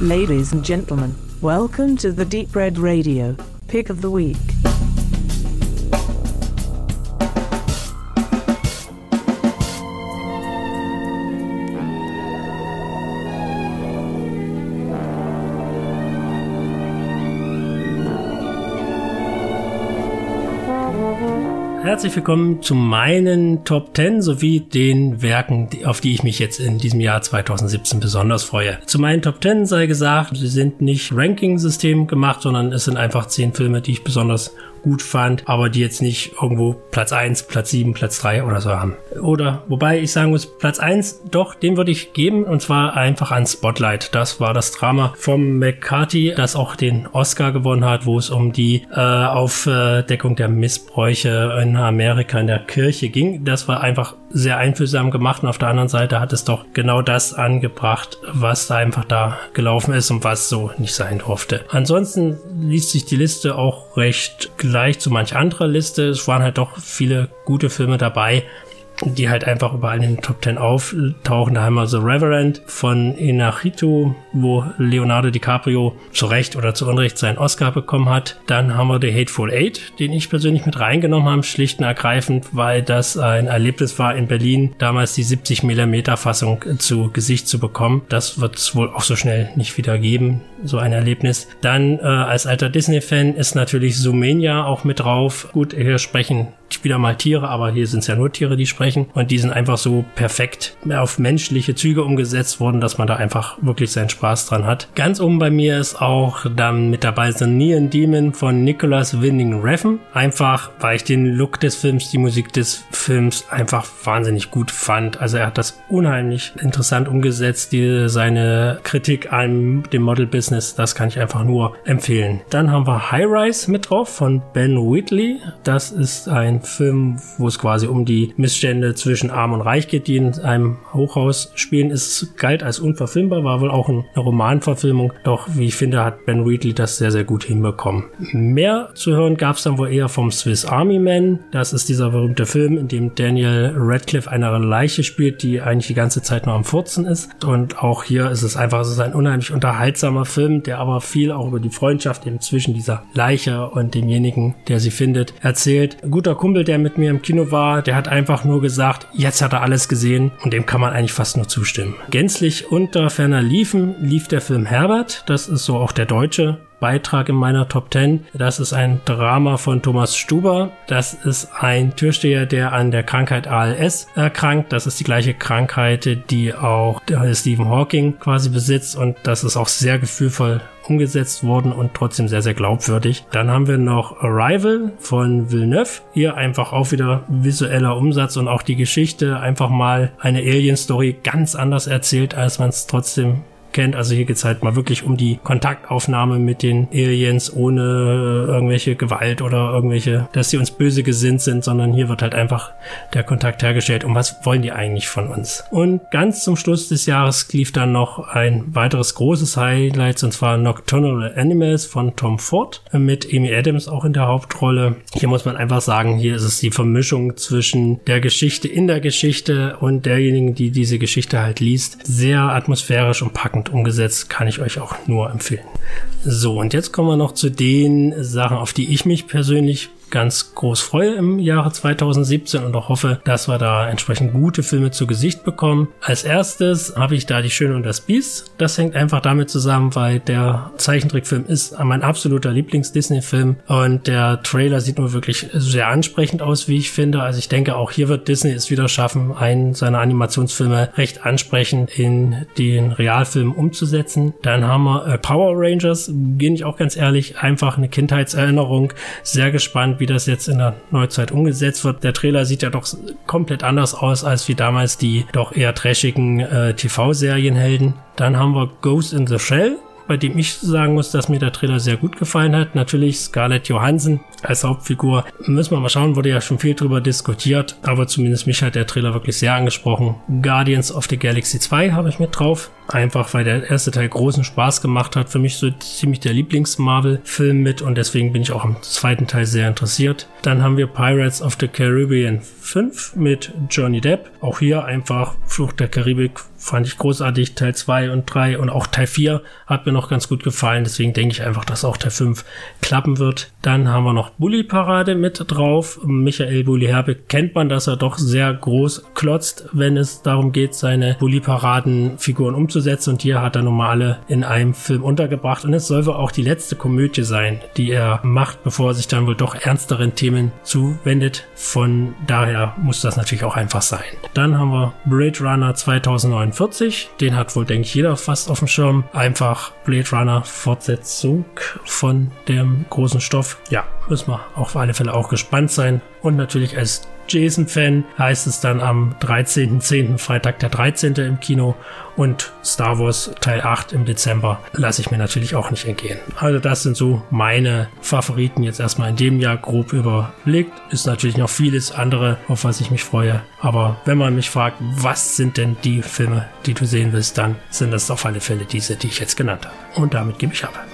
Ladies and gentlemen, welcome to the Deep Red Radio Pick of the Week. Herzlich willkommen zu meinen Top 10 sowie den Werken, auf die ich mich jetzt in diesem Jahr 2017 besonders freue. Zu meinen Top 10 sei gesagt, sie sind nicht Ranking-System gemacht, sondern es sind einfach 10 Filme, die ich besonders gut fand, aber die jetzt nicht irgendwo Platz 1, Platz 7, Platz 3 oder so haben. Oder, wobei ich sagen muss, Platz 1, doch, den würde ich geben und zwar einfach an Spotlight. Das war das Drama vom McCarthy, das auch den Oscar gewonnen hat, wo es um die äh, Aufdeckung der Missbräuche in Amerika in der Kirche ging. Das war einfach sehr einfühlsam gemacht und auf der anderen Seite hat es doch genau das angebracht, was da einfach da gelaufen ist und was so nicht sein durfte. Ansonsten liest sich die Liste auch recht gleich zu manch anderer Liste. Es waren halt doch viele gute Filme dabei die halt einfach überall in den Top Ten auftauchen. Da haben wir The Reverend von Inarito, wo Leonardo DiCaprio zu Recht oder zu Unrecht seinen Oscar bekommen hat. Dann haben wir The Hateful Eight, den ich persönlich mit reingenommen habe, schlicht und ergreifend, weil das ein Erlebnis war in Berlin, damals die 70 mm Fassung zu Gesicht zu bekommen. Das wird es wohl auch so schnell nicht wieder geben, so ein Erlebnis. Dann äh, als alter Disney-Fan ist natürlich Sumenia auch mit drauf. Gut, hier sprechen wieder mal Tiere, aber hier sind es ja nur Tiere, die sprechen. Und die sind einfach so perfekt auf menschliche Züge umgesetzt worden, dass man da einfach wirklich seinen Spaß dran hat. Ganz oben bei mir ist auch dann mit dabei The Neon Demon von Nicholas Winding Refn. Einfach, weil ich den Look des Films, die Musik des Films einfach wahnsinnig gut fand. Also er hat das unheimlich interessant umgesetzt, die, seine Kritik an dem Model-Business, das kann ich einfach nur empfehlen. Dann haben wir High Rise mit drauf von Ben Whitley. Das ist ein Film, wo es quasi um die Missstände zwischen Arm und Reich geht, die in einem Hochhaus spielen. Es galt als unverfilmbar, war wohl auch eine Romanverfilmung. Doch wie ich finde, hat Ben Wheatley das sehr, sehr gut hinbekommen. Mehr zu hören gab es dann wohl eher vom Swiss Army Man. Das ist dieser berühmte Film, in dem Daniel Radcliffe eine Leiche spielt, die eigentlich die ganze Zeit nur am Furzen ist. Und auch hier ist es einfach, ist ein unheimlich unterhaltsamer Film, der aber viel auch über die Freundschaft eben zwischen dieser Leiche und demjenigen, der sie findet, erzählt. guter Kumpel Kumpel, der mit mir im Kino war, der hat einfach nur gesagt, jetzt hat er alles gesehen und dem kann man eigentlich fast nur zustimmen. Gänzlich unter ferner Liefen lief der Film Herbert, das ist so auch der deutsche Beitrag in meiner Top 10. Das ist ein Drama von Thomas Stuber. Das ist ein Türsteher, der an der Krankheit ALS erkrankt. Das ist die gleiche Krankheit, die auch Stephen Hawking quasi besitzt und das ist auch sehr gefühlvoll umgesetzt worden und trotzdem sehr, sehr glaubwürdig. Dann haben wir noch Arrival von Villeneuve. Hier einfach auch wieder visueller Umsatz und auch die Geschichte einfach mal eine Alien-Story ganz anders erzählt, als man es trotzdem kennt. Also hier geht's halt mal wirklich um die Kontaktaufnahme mit den Aliens ohne irgendwelche Gewalt oder irgendwelche, dass sie uns böse gesinnt sind, sondern hier wird halt einfach der Kontakt hergestellt. Und was wollen die eigentlich von uns? Und ganz zum Schluss des Jahres lief dann noch ein weiteres großes Highlight, und zwar Nocturnal Animals von Tom Ford mit Amy Adams auch in der Hauptrolle. Hier muss man einfach sagen, hier ist es die Vermischung zwischen der Geschichte in der Geschichte und derjenigen, die diese Geschichte halt liest. Sehr atmosphärisch und packend hervorragend umgesetzt, kann ich euch auch nur empfehlen. So, und jetzt kommen wir noch zu den Sachen, auf die ich mich persönlich ganz groß freue im Jahre 2017 und auch hoffe, dass wir da entsprechend gute Filme zu Gesicht bekommen. Als erstes habe ich da Die Schöne und das Biest. Das hängt einfach damit zusammen, weil der Zeichentrickfilm ist mein absoluter Lieblings-Disney-Film und der Trailer sieht nur wirklich sehr ansprechend aus, wie ich finde. Also ich denke, auch hier wird Disney es wieder schaffen, einen seiner Animationsfilme recht ansprechend in den Realfilm umzusetzen. Dann haben wir äh, Power Rangers, bin ich auch ganz ehrlich, einfach eine Kindheitserinnerung. Sehr gespannt, wie das jetzt in der Neuzeit umgesetzt wird. Der Trailer sieht ja doch komplett anders aus als wie damals die doch eher trashigen äh, TV-Serienhelden. Dann haben wir Ghost in the Shell bei dem ich sagen muss, dass mir der Trailer sehr gut gefallen hat. Natürlich Scarlett Johansson als Hauptfigur. Müssen wir mal schauen, wurde ja schon viel drüber diskutiert, aber zumindest mich hat der Trailer wirklich sehr angesprochen. Guardians of the Galaxy 2 habe ich mit drauf. Einfach weil der erste Teil großen Spaß gemacht hat. Für mich so ziemlich der Lieblings-Marvel-Film mit und deswegen bin ich auch am zweiten Teil sehr interessiert. Dann haben wir Pirates of the Caribbean 5 mit Johnny Depp. Auch hier einfach Flucht der Karibik fand ich großartig. Teil 2 und 3 und auch Teil 4 hat mir noch ganz gut gefallen. Deswegen denke ich einfach, dass auch Teil 5 klappen wird. Dann haben wir noch Bully Parade mit drauf. Michael Bully Herbe kennt man, dass er doch sehr groß klotzt, wenn es darum geht, seine Bully Paraden Figuren umzusetzen. Und hier hat er normale in einem Film untergebracht. Und es soll wohl auch die letzte Komödie sein, die er macht, bevor er sich dann wohl doch ernsteren Themen zuwendet. Von daher muss das natürlich auch einfach sein. Dann haben wir Blade Runner 2049. Den hat wohl, denke ich, jeder fast auf dem Schirm. Einfach Blade Runner Fortsetzung von dem großen Stoff. Ja, müssen wir auf alle Fälle auch gespannt sein. Und natürlich als Jason-Fan heißt es dann am 13.10. Freitag der 13. im Kino und Star Wars Teil 8 im Dezember lasse ich mir natürlich auch nicht entgehen. Also das sind so meine Favoriten jetzt erstmal in dem Jahr grob überblickt. Ist natürlich noch vieles andere, auf was ich mich freue. Aber wenn man mich fragt, was sind denn die Filme, die du sehen willst, dann sind das auf alle Fälle diese, die ich jetzt genannt habe. Und damit gebe ich ab.